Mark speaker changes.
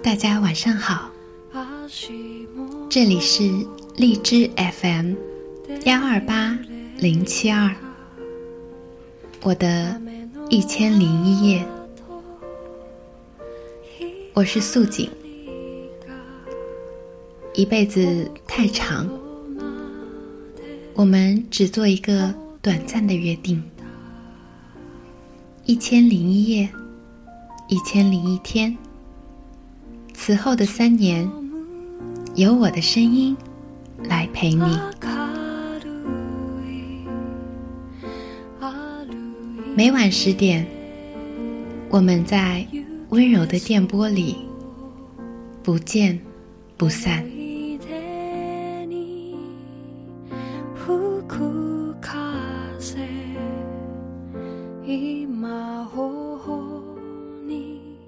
Speaker 1: 大家晚上好，这里是荔枝 FM 幺二八零七二，我的一千零一夜，我是素锦，一辈子太长，我们只做一个。短暂的约定，一千零一夜，一千零一天。此后的三年，有我的声音来陪你。每晚十点，我们在温柔的电波里，不见不散。今頬に